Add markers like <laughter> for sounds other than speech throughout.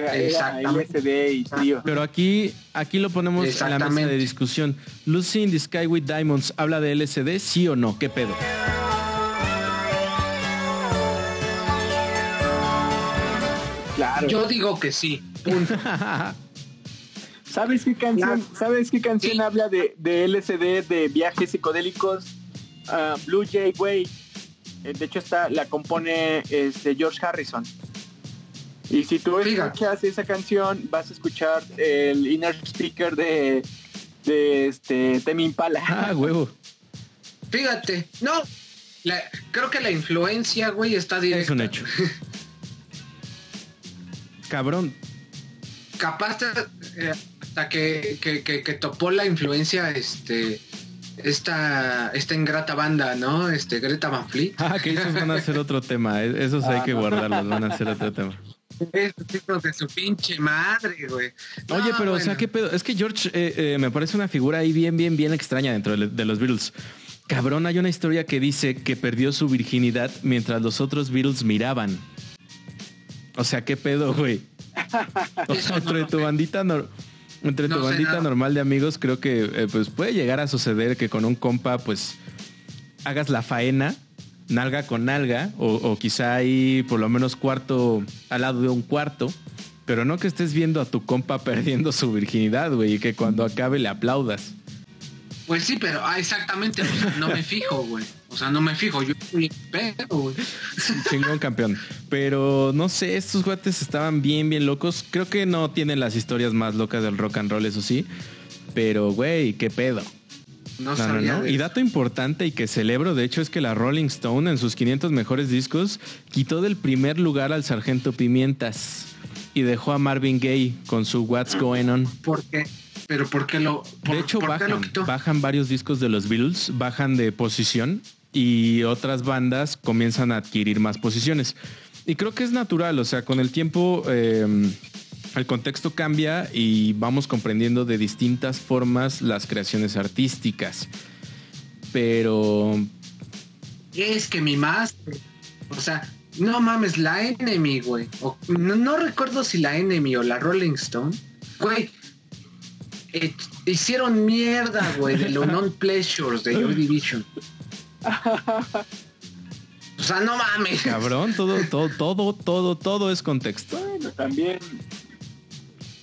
LSD y trío. Pero aquí, aquí lo ponemos en la mesa de discusión. Lucy in the Sky with Diamonds habla de LSD, sí o no, ¿qué pedo? Claro. Yo digo que sí. <laughs> ¿Sabes qué canción, ¿sabes qué canción habla de, de LSD, de viajes psicodélicos? Ah, Blue Jay Way. Eh, de hecho, está, la compone este, George Harrison. Y si tú escuchas esa canción, vas a escuchar el inner speaker de, de este Temi Impala. Ah, huevo. Fíjate, no, creo que la influencia, güey, está directa. Es un hecho. <laughs> Cabrón. Capaz eh, hasta que, que, que, topó la influencia, este, esta, esta ingrata banda, ¿no? Este, Greta Van Fleet. Ah, que esos van a ser otro tema. E-, esos hay que guardarlos, van a ser otro tema. Es de su pinche madre, güey. Oye, pero, o sea, ¿qué pedo? Es que George eh, eh, me parece una figura ahí bien, bien, bien extraña dentro de, los Beatles. Cabrón, hay una historia que dice que perdió su virginidad mientras los otros Beatles miraban. O sea, ¿qué pedo, güey? <laughs> O sea, entre tu bandita entre tu bandita normal de amigos, creo que eh, pues puede llegar a suceder que con un compa, pues hagas la faena nalga con nalga, o, quizá ahí por lo menos cuarto al lado de un cuarto, pero no que estés viendo a tu compa <laughs> perdiendo su virginidad, güey, y que cuando acabe le aplaudas. Pues sí, pero ah, exactamente, no me fijo, güey. O sea, no me fijo, yo soy pedo, güey. <laughs> Chingón campeón. Pero no sé, estos guates estaban bien, bien locos. Creo que no tienen las historias más locas del rock and roll, eso sí. Pero, güey, qué pedo. No, no, Y dato importante y que celebro, de hecho, es que la Rolling Stone en sus 500 mejores discos quitó del primer lugar al Sargento Pimientas y dejó a Marvin Gaye con su What's Going On. ¿Por qué? Pero ¿por qué lo De hecho, bajan, bajan varios discos de los Beatles, bajan de posición y otras bandas comienzan a adquirir más posiciones. Y creo que es natural, o sea, con el tiempo eh, el contexto cambia y vamos comprendiendo de distintas formas las creaciones artísticas. Pero... Es que mi más... O sea, no mames, la Enemy, güey. No, recuerdo si la Enemy o la Rolling Stone. Güey, eh, hicieron mierda, güey, de los non-pleasures de Joy Division. O sea, no mames. Cabrón, todo, todo, todo, todo, todo es contexto. Bueno, también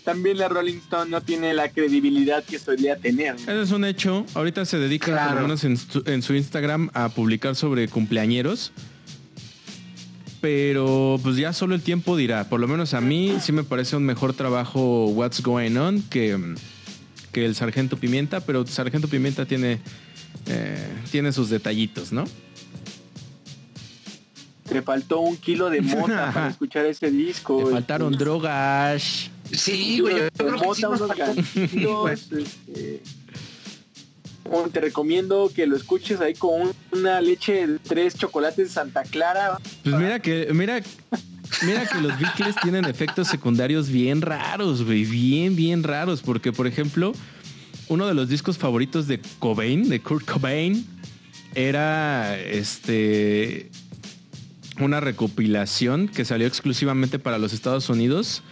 también la Rolling Stone no tiene la credibilidad que solía tener. Eso es un hecho. Ahorita se dedica, por lo menos en su, Instagram, a publicar sobre cumpleañeros. Pero pues ya solo el tiempo dirá. Por lo menos a mí sí me parece un mejor trabajo What's Going On que, que el Sargento Pimienta, pero Sargento Pimienta tiene, eh, tiene sus detallitos, ¿no? Te faltó un kilo de mota para <laughs> escuchar ese disco. Te faltaron drogas. Sí, güey. te recomiendo que lo escuches ahí con una leche de tres chocolates Santa Clara. Pues mira que, mira, mira que los Beatles tienen efectos secundarios bien raros, güey, bien, bien raros, porque por ejemplo, uno de los discos favoritos de Cobain, de Kurt Cobain, era este una recopilación que salió exclusivamente para los Estados Unidos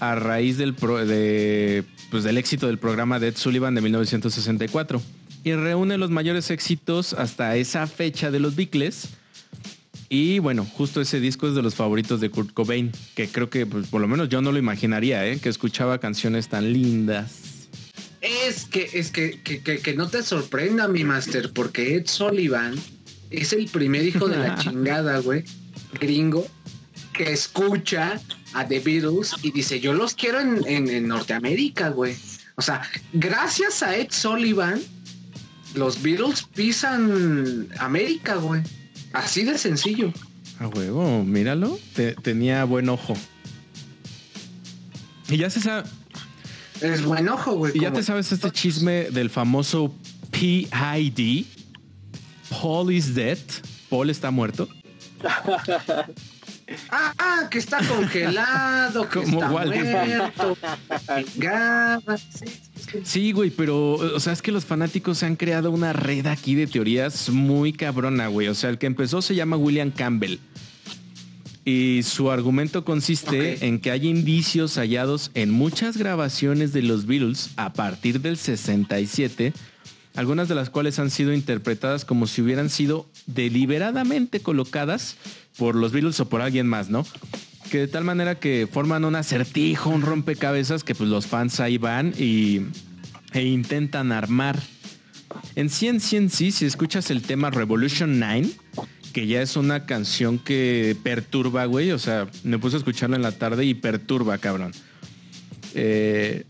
a raíz del, de, pues, del éxito del programa de Ed Sullivan de 1964 y reúne los mayores éxitos hasta esa fecha de los Beatles. Y bueno, justo ese disco es de los favoritos de Kurt Cobain, que creo que pues, por lo menos yo no lo imaginaría, ¿eh? que escuchaba canciones tan lindas. Es que, es que, que, que no te sorprenda, mi master, porque Ed Sullivan es el primer hijo de la <laughs> chingada, güey, gringo, que escucha a The Beatles y dice, yo los quiero en, Norteamérica, güey. O sea, gracias a Ed Sullivan, los Beatles pisan América, güey. Así de sencillo. A huevo, míralo. tenía buen ojo. Y ya se sabe. Es buen ojo, güey. Y ya te sabes este chisme del famoso PID. Paul is dead. Paul está muerto. <laughs> Ah, que está congelado, que Como está muerto. Sí, güey, pero, o sea, es que los fanáticos han creado una red aquí de teorías muy cabrona, güey. O sea, el que empezó se llama William Campbell. Y su argumento consiste en que hay indicios hallados en muchas grabaciones de los Beatles a partir del 67, algunas de las cuales han sido interpretadas como si hubieran sido deliberadamente colocadas por los Beatles o por alguien más, ¿no? Que de tal manera que forman un acertijo, un rompecabezas que pues los fans ahí van y, e intentan armar. En sí, en sí, en sí, si escuchas el tema Revolution 9, que ya es una canción que perturba, güey, o sea, me puse a escucharla en la tarde y perturba, cabrón. Eh,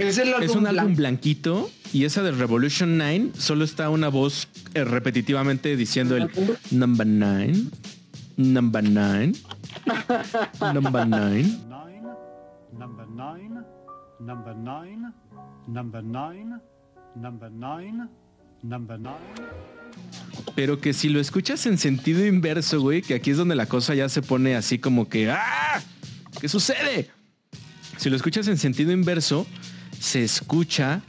Es, el es un álbum blanquito y esa de Revolution 9 solo está una voz eh, repetitivamente diciendo el number 9, number 9, number 9. nine, number nine, number nine, number nine, number nine, number nine. Pero que si lo escuchas en sentido inverso, güey, que aquí es donde la cosa ya se pone así como que ¡ah! ¿Qué sucede? Si lo escuchas en sentido inverso, se escucha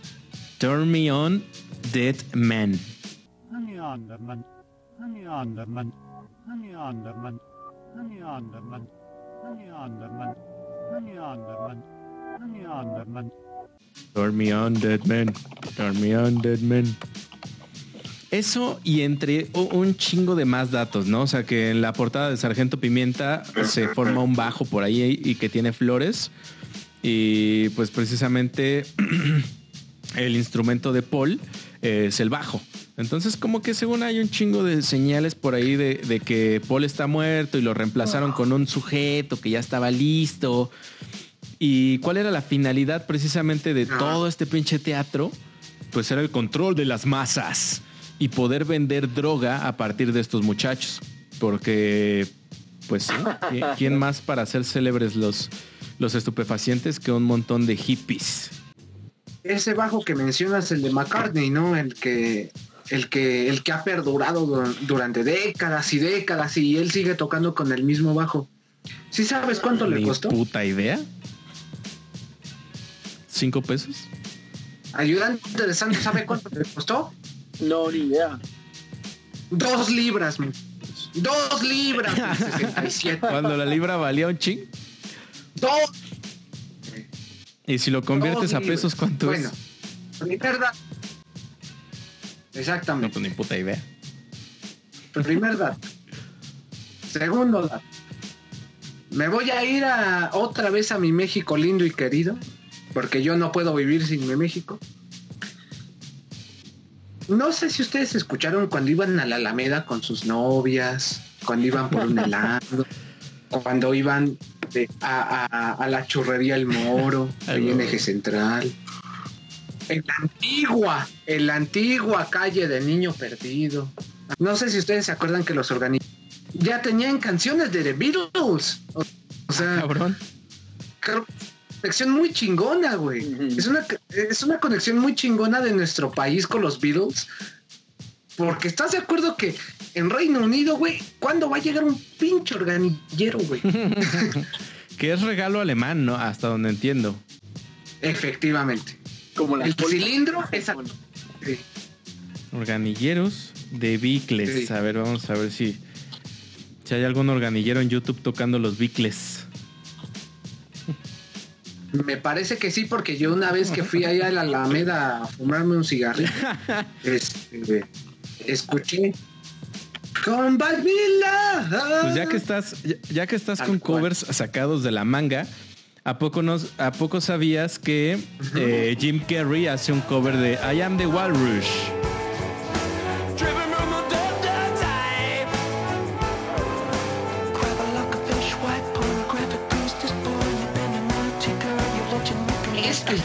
Turn Me On Dead Man. Turn me on, dead man. Turn me on, dead man. Eso y entre un chingo de más datos, ¿no? O sea, que en la portada de Sargento Pimienta se forma un bajo por ahí y que tiene flores. Y pues precisamente <clears throat> el instrumento de Paul es el bajo. Entonces como que según hay un chingo de señales por ahí de, de que Paul está muerto y lo reemplazaron con un sujeto que ya estaba listo. ¿Y cuál era la finalidad precisamente de todo este pinche teatro? Pues era el control de las masas y poder vender droga a partir de estos muchachos. Porque, pues sí, <laughs> ¿qui- ¿quién más para hacer célebres los, los estupefacientes que un montón de hippies? Ese bajo que mencionas, el de McCartney, ¿no? El que, el que, el que ha perdurado du- durante décadas y décadas y él sigue tocando con el mismo bajo. ¿Sí sabes cuánto le costó? puta idea. ¿Cinco pesos? Ayudante de Santos, ¿sabe cuánto le costó? No, ni idea. Dos libras, mu- dos libras de 67. Cuando la libra valía un ching. Dos, Y si lo conviertes dos a pesos, ¿cuánto bueno, es? primer dato. No, Exactamente. pues ni puta idea. Primer dato. Segundo dato. Me voy a ir a otra vez a mi México lindo y querido, porque yo no puedo vivir sin mi México. No sé si ustedes escucharon cuando iban a la Alameda con sus novias, cuando iban por un helado, cuando iban de- a, a- a la churrería El Moro, ahí en Eje Central. En la antigua, en la antigua calle de Niño Perdido. No sé si ustedes se acuerdan que los organizadores ya tenían canciones de The Beatles. O, o sea, Cabrón. creo- conexión muy chingona, güey. Es una es una conexión muy chingona de nuestro país con los Beatles. Porque estás de acuerdo que en Reino Unido, güey, ¿cuándo va a llegar un pinche organillero, güey? <laughs> Que es regalo alemán, ¿no? Hasta donde entiendo. Efectivamente. Como las El cilindro es a- sí. Organilleros de bicles. Sí. A ver, vamos a ver si, si hay algún organillero en YouTube tocando los bicles. Me parece que sí, porque yo una vez que fui allá a la Alameda a fumarme un cigarrillo, <laughs> este, escuché con Balbila. Pues ya que estás, ya, ya que estás con cual. covers sacados de la manga, ¿a poco, nos, ¿a poco sabías que eh, Jim Carrey hace un cover de I Am the Walrus?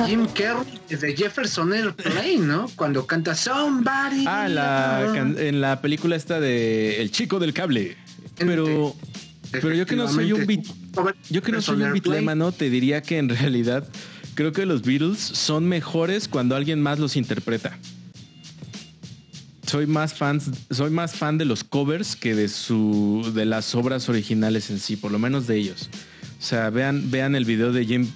Jim Carrey es de Jefferson Airplane, ¿no? Cuando canta Somebody. Ah, en la, en la película esta de El chico del cable. Pero, pero yo que no soy un beat, yo que no soy un bitlemano, te diría que en realidad creo que los Beatles son mejores cuando alguien más los interpreta. Soy más fans, soy más fan de los covers que de su de las obras originales en sí, por lo menos de ellos. O sea, vean, vean el video de Jim,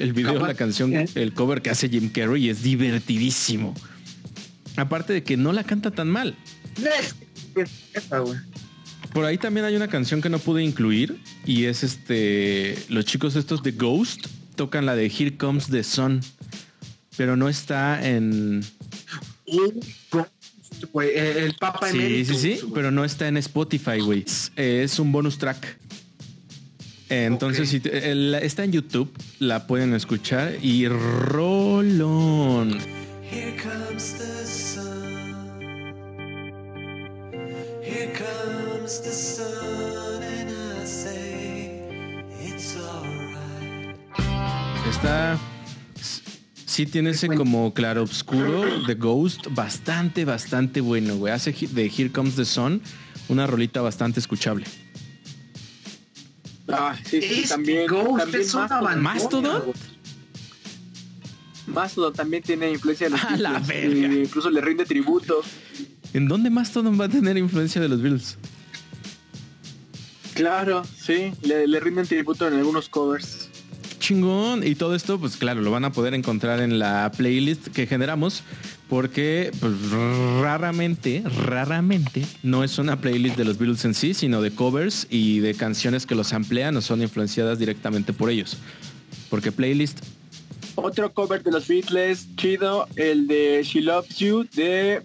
el video de la canción, el cover que hace Jim Carrey es divertidísimo. Aparte de que no la canta tan mal. Por ahí también hay una canción que no pude incluir y es este los chicos estos de Ghost tocan la de Here Comes the Sun, pero no está en el Papa Sí, sí, Emeritus, sí, güey. pero no está en Spotify, güey. Es un bonus track. Entonces, si te- el- está en YouTube, la pueden escuchar y rolón. Here comes the sun. Here comes the sun, and I say it's alright. Está. Sí tiene ese como claro oscuro de Ghost bastante, bastante bueno, güey. Hace de Here Comes the Sun una rolita bastante escuchable. Ah, sí, sí, también. que Ghost también es una Mastodon. ¿Mastodon? Mastodon también tiene influencia de los <laughs> A la Beatles, verga. incluso le rinde tributo. ¿En dónde más todo va a tener influencia de los Beatles? Claro, sí, le, le rinden tributo en algunos covers. chingón. Y todo esto, pues claro, lo van a poder encontrar en la playlist que generamos. Porque pues, raramente, raramente no es una playlist de los Beatles en sí, sino de covers y de canciones que los amplían o son influenciadas directamente por ellos. Porque playlist, Otro cover de los Beatles, chido, el de She Loves You de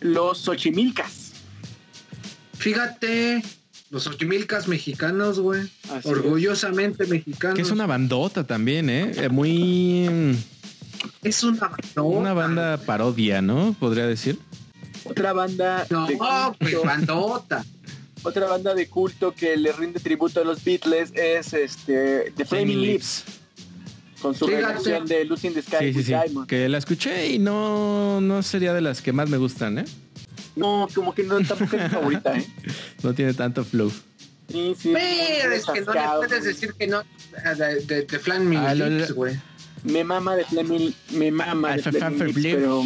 los Xochimilcas. Fíjate, los ochimilcas mexicanos, güey. Orgullosamente mexicanos. que es una bandota también, ¿eh? Eh, Muy... Es una bandota. Una banda parodia, ¿no? Podría decir. Otra banda No, de culto, bandota. <laughs> otra banda de culto que le rinde tributo a los Beatles es este The Flaming Lips con su reversión de Lucy in the Sky Sí, sí, with sí. Diamond. Que la escuché y no, no sería de las que más me gustan, ¿eh? No, como que no tampoco es mi favorita, ¿eh? <laughs> No tiene tanto flow. Sí, sí. Pero es que no le puedes decir que no de, de, de Lips, lo- güey. Me mama de Flaming, me mama de Flip. pero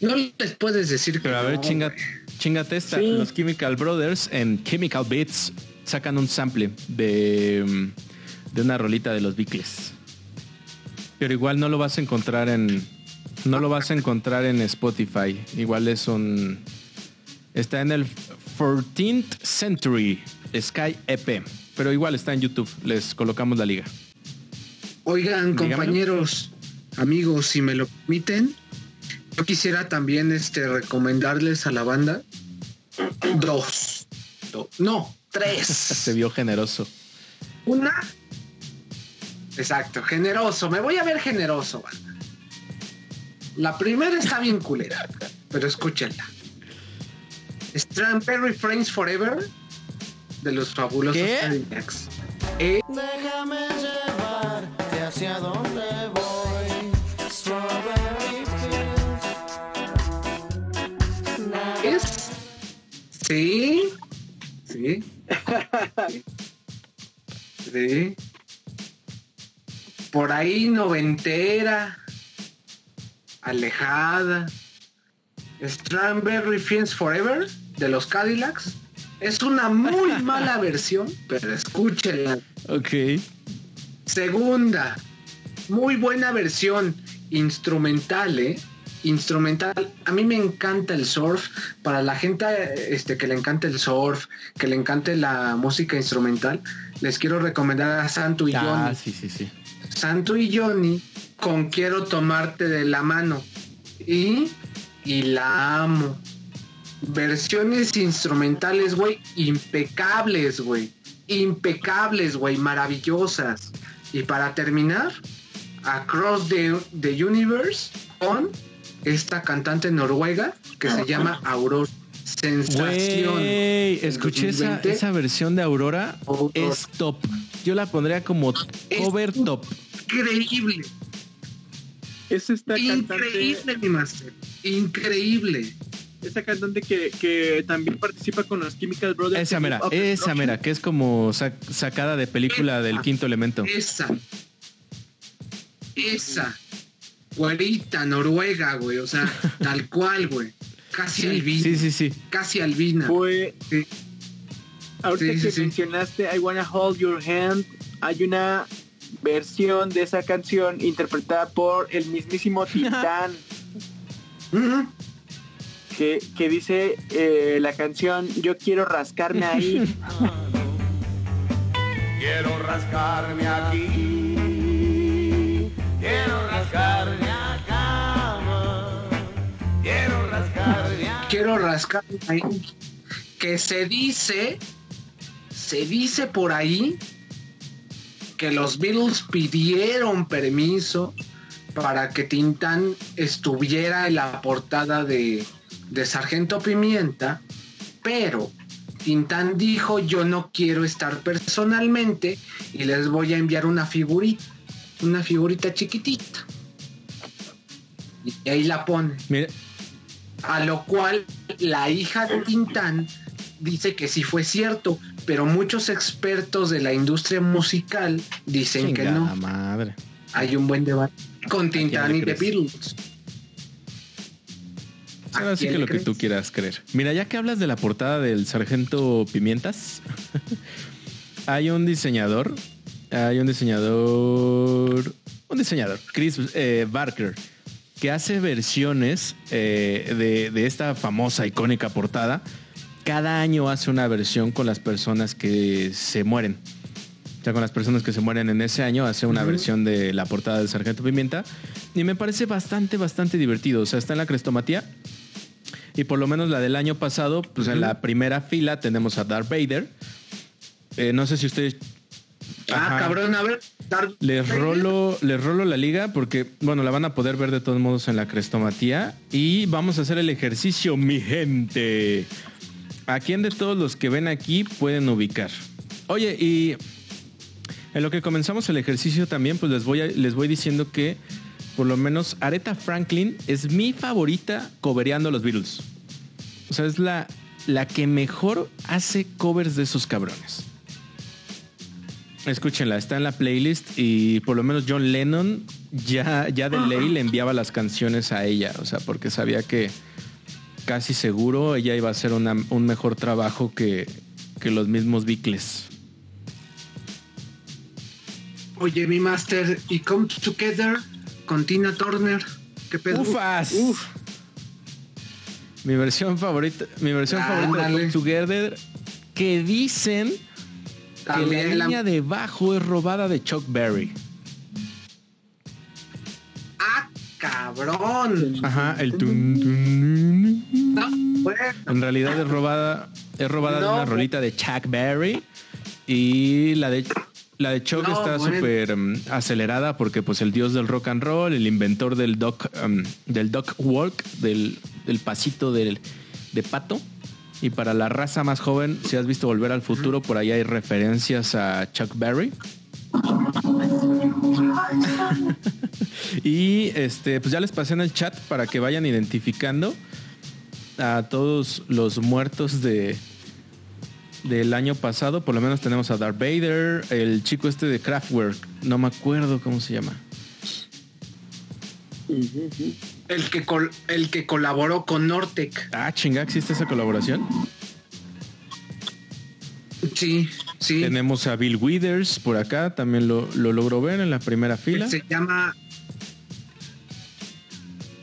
No les puedes decir que Pero a ver, no, chinga, chingate esta. Sí. Los Chemical Brothers en Chemical Beats sacan un sample de, de una rolita de los Beatles. Pero igual no lo vas a encontrar en. No lo vas a encontrar en Spotify. Igual es un. Está en el 14th Century Sky EP. Pero igual está en YouTube. Les colocamos la liga. Oigan, Dígamelo. compañeros, amigos, si me lo permiten, yo quisiera también este recomendarles a la banda dos. Do- no, <laughs> Se tres. vio generoso. Una. Exacto, generoso. Me voy a ver generoso, banda. La primera está bien culera, pero escúchenla. Strawberry Friends Forever de los fabulosos Déjame Sí. Sí. Sí. Por ahí noventera. Alejada. Strawberry Fields Forever de los Cadillacs. Es una muy <laughs> mala versión, pero escúchenla. Ok. Segunda, muy buena versión instrumental, ¿eh? Instrumental. A mí me encanta el surf. Para la gente este, que le encanta el surf, que le encante la música instrumental, les quiero recomendar a Santo y Ah, Johnny. sí, sí, sí. Santo y Johnny con Quiero tomarte de la mano. Y, y la amo. Versiones instrumentales, güey, impecables, güey. Impecables, güey, maravillosas. Y para terminar, Across the, the Universe con esta cantante noruega que se llama Aurora. Sensación. Escuché esa, 2020. esa versión de Aurora. Aurora. Es top. Yo la pondría como cover top. Increíble. es esta cantante, Increíble, mi master. Increíble. esta cantante que, que también participa con los Chemical Brothers. Esa mera, esa mera, que es como sac- sacada de película del quinto elemento. Esa. Esa. Güerita, noruega, güey. O sea, <laughs> tal cual, güey. Casi albina. Sí, sí, sí. Casi albina. Fue. Sí. Ahorita Sí, sí, que sí. mencionaste I Wanna Hold Your Hand, hay una versión de esa canción interpretada por el mismísimo <laughs> Titán. Que, que dice eh, la canción Yo quiero rascarme ahí. <laughs> Quiero rascarme aquí. Quiero Quiero rascar ahí. Que se dice, se dice por ahí que los Beatles pidieron permiso para que Tintán estuviera en la portada de, de Sargento Pimienta, pero Tintán dijo yo no quiero estar personalmente y les voy a enviar una figurita, una figurita chiquitita. Y ahí la pone. Mira, A lo cual la hija de Tintán dice que sí fue cierto, pero muchos expertos de la industria musical dicen que no. madre. Hay un buen debate con Tintán y The? Beatles. ¿A Ahora sí que lo que tú quieras creer. Mira, ya que hablas de la portada del Sargento Pimientas, <laughs> hay un diseñador, hay un diseñador, un diseñador, Chris eh, Barker, que hace versiones eh, de, de esta famosa, icónica portada. Cada año hace una versión con las personas que se mueren. O sea, con las personas que se mueren en ese año, hace una versión de la portada del Sargento Pimienta. Y me parece bastante, bastante divertido. O sea, está en la crestomatía. Y por lo menos la del año pasado, pues en la primera fila tenemos a Darth Vader. Eh, no sé si ustedes. Ah, Ajá. cabrón, a ver. Darth Les Vader. rolo, les rolo la liga porque, bueno, la van a poder ver de todos modos en la crestomatía. Y vamos a hacer el ejercicio, mi gente. ¿A quién de todos los que ven aquí pueden ubicar? Oye, y en lo que comenzamos el ejercicio también, pues les voy, a- les voy diciendo que por lo menos Aretha Franklin es mi favorita cobereando a los Beatles. O sea, es la, la que mejor hace covers de esos cabrones. Escúchenla, está en la playlist y por lo menos John Lennon ya, ya de ley le enviaba las canciones a ella, o sea, porque sabía que casi seguro ella iba a hacer una- un mejor trabajo que, que los mismos Beatles. Oye, mi master, y Come Together con Tina Turner. ¿Qué pedo? ¡Ufas! Mi versión favorita, mi versión favorita de. Come Together, que dicen que la También la- línea de bajo es robada de Chuck Berry. ¡Ah, cabrón! Ajá, el tun, tun, No, bueno. En realidad es robada, es robada de una bu- rolita de Chuck Berry y la de la de Chuck No, está bueno. súper um, acelerada porque pues el dios del rock and roll, el inventor del doc um, del doc walk, del, del pasito del, de pato. Y para la raza más joven, si has visto Volver al Futuro, por ahí hay referencias a Chuck Berry. <laughs> y este, pues ya les pasé en el chat para que vayan identificando a todos los muertos de del año pasado. Por lo menos tenemos a Darth Vader, el chico este de Kraftwerk, no me acuerdo cómo se llama. El que, col- el que colaboró con Nortec. Ah, chinga, ¿existe esa colaboración? Sí, sí. Tenemos a Bill Withers por acá, también lo, lo logro ver en la primera fila. Se llama.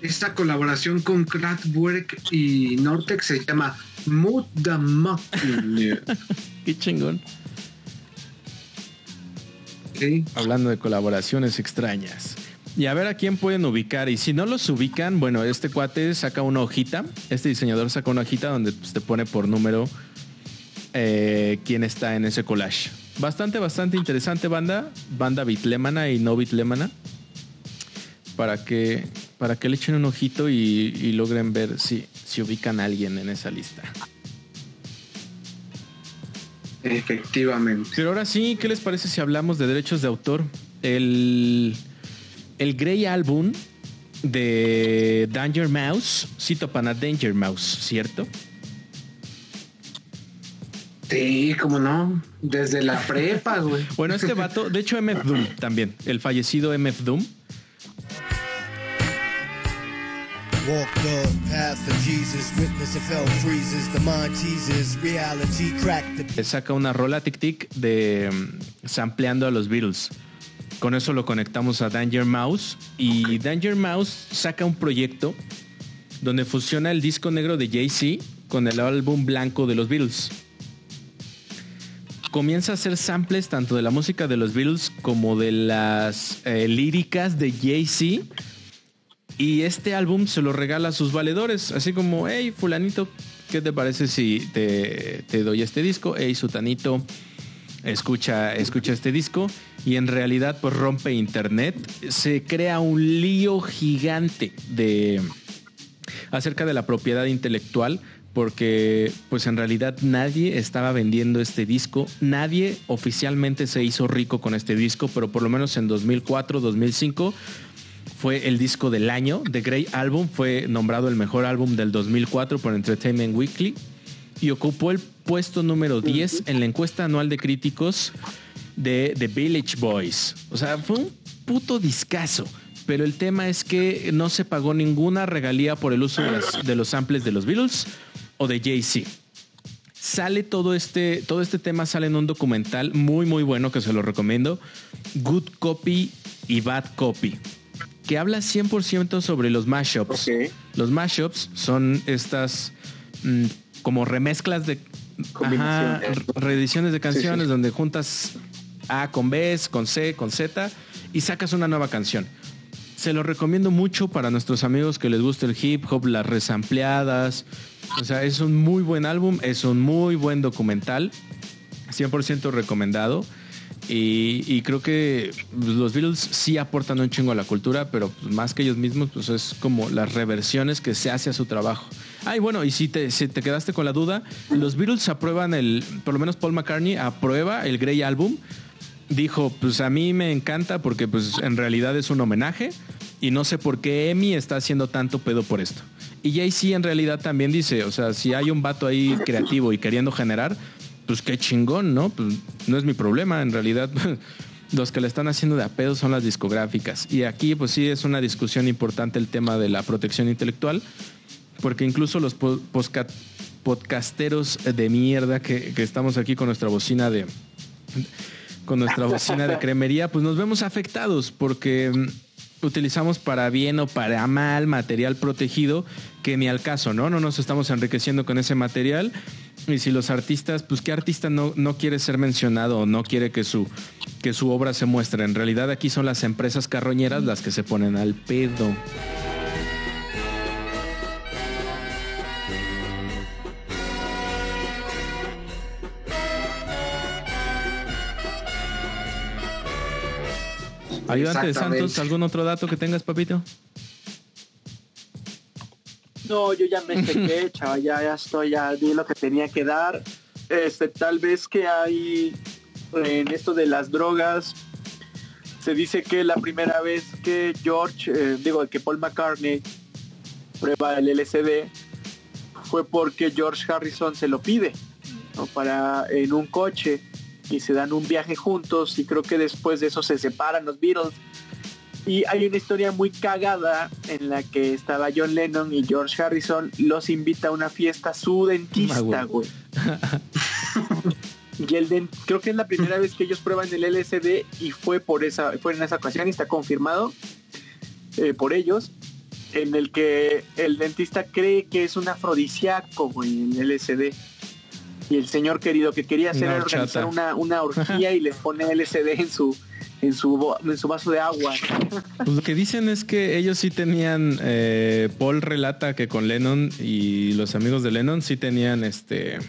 Esta colaboración con Kraftwerk y Nortec se llama Mood the Mocking. <laughs> Qué chingón. Sí. Hablando de colaboraciones extrañas. Y a ver a quién pueden ubicar. Y si no los ubican, bueno, este cuate saca una hojita. Este diseñador saca una hojita donde pues, te pone por número eh, quién está en ese collage. Bastante, bastante interesante banda. Banda bitlemana y no bitlemana. Para que, para que le echen un ojito y, y logren ver si, si ubican a alguien en esa lista. Efectivamente. Pero ahora sí, ¿qué les parece si hablamos de derechos de autor? El, el Grey Album de Danger Mouse, cito para Danger Mouse, ¿cierto? Sí, como no. Desde la <laughs> prepa, güey. Bueno, este vato, de hecho MF Doom <laughs> también, el fallecido MF Doom, Walk the path of Jesus, witness of hell freezes, the mind teases, reality crack the le saca una rola tic tic de mm, sampleando a los Beatles. Con eso lo conectamos a Danger Mouse y Danger Mouse saca un proyecto donde fusiona el disco negro de Jay-Z con el álbum blanco de los Beatles. Comienza a hacer samples tanto de la música de los Beatles como de las eh, líricas de Jay-Z. Y este álbum se lo regala a sus valedores, así como, hey, fulanito, ¿qué te parece si te, te doy este disco? Hey, sutanito, escucha, escucha este disco y en realidad pues rompe internet. Se crea un lío gigante de acerca de la propiedad intelectual porque pues en realidad nadie estaba vendiendo este disco, nadie oficialmente se hizo rico con este disco, pero por lo menos en 2004, 2005 fue el disco del año. The Great Album fue nombrado el mejor álbum del 2004 por Entertainment Weekly y ocupó el puesto número 10 en la encuesta anual de críticos de The Village Boys. O sea, fue un puto discazo. Pero el tema es que no se pagó ninguna regalía por el uso de, las- de los samples de los Beatles o de Jay-Z. Sale todo este, todo este tema sale en un documental muy muy bueno que se lo recomiendo. Good Copy y Bad Copy. Que habla 100% sobre los mashups. Los mashups son estas mm, como remezclas de. Ajá, reediciones de canciones sí. donde juntas A con B, con C, con Z y sacas una nueva canción. Se lo recomiendo mucho para nuestros amigos que les gusta el hip hop, las resampleadas. O sea, es un muy buen álbum, es un muy buen documental. 100% recomendado. Y, creo que los Beatles sí aportan un chingo a la cultura, pero pues, más que ellos mismos, pues es como las reversiones que se hace a su trabajo. Ay, bueno, y si te, si te quedaste con la duda, los Beatles aprueban el, por lo menos Paul McCartney aprueba el Grey Album. Dijo, pues a mí me encanta porque pues en realidad es un homenaje y no sé por qué Emi está haciendo tanto pedo por esto. Y Jay-Z en realidad también dice, o sea, si hay un vato ahí creativo y queriendo generar, pues qué chingón, ¿no? Pues no es mi problema, en realidad <laughs> los que le están haciendo de a pedo son las discográficas. Y aquí pues sí es una discusión importante el tema de la protección intelectual, porque incluso los po- podcasteros de mierda que, que estamos aquí con nuestra bocina de con nuestra bocina de <laughs> cremería, pues nos vemos afectados porque mm, utilizamos para bien o para mal material protegido que ni al caso, ¿no? No nos estamos enriqueciendo con ese material. Y si los artistas, pues qué artista no, no quiere ser mencionado o no quiere que su, que su obra se muestre. En realidad aquí son las empresas carroñeras las que se ponen al pedo. Ayudante de. Santos, ¿algún otro dato que tengas, papito? No, yo ya me sequé, <laughs> chaval, ya, ya estoy, ya di lo que tenía que dar. Este, tal vez que hay en esto de las drogas, se dice que la primera vez que George, eh, digo, que Paul McCartney prueba el LSD fue porque George Harrison se lo pide, ¿no? Para en un coche y se dan un viaje juntos y creo que después de eso se separan los Beatles y hay una historia muy cagada en la que estaba John Lennon y George Harrison los invita a una fiesta a su dentista, güey. <laughs> y el den- creo que es la primera vez que ellos prueban el LSD y fue por esa fue en esa ocasión y está confirmado eh, por ellos en el que el dentista cree que es un afrodisíaco, güey, el LSD. Y el señor querido que quería hacer era organizar una, una orgía y les pone LSD en su en su bo- en su vaso de agua. Pues lo que dicen es que ellos sí tenían, eh, Paul relata que con Lennon y los amigos de Lennon sí tenían este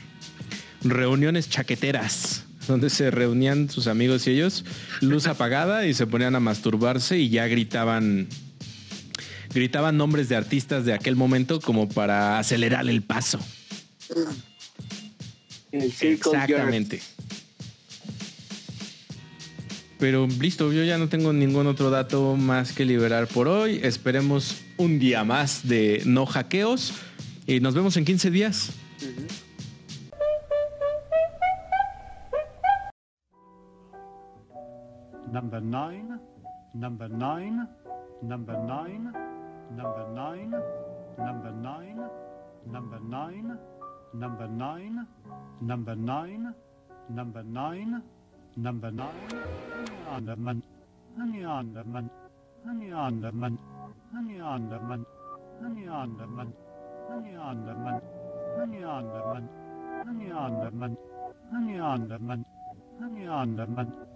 reuniones chaqueteras, donde se reunían sus amigos y ellos, luz apagada y se ponían a masturbarse y ya gritaban gritaban nombres de artistas de aquel momento como para acelerar el paso. El Jerk. Pero listo, yo ya no tengo ningún otro dato más que liberar por hoy. Esperemos un día más de no hackeos y nos vemos en 15 días. Number number number number 9, number 9, number 9, number 9, number 9, number Number 9, honey underman, honey underman, honey underman, honey underman, honey underman, honey underman, honey underman, honey underman, honey underman, honey underman.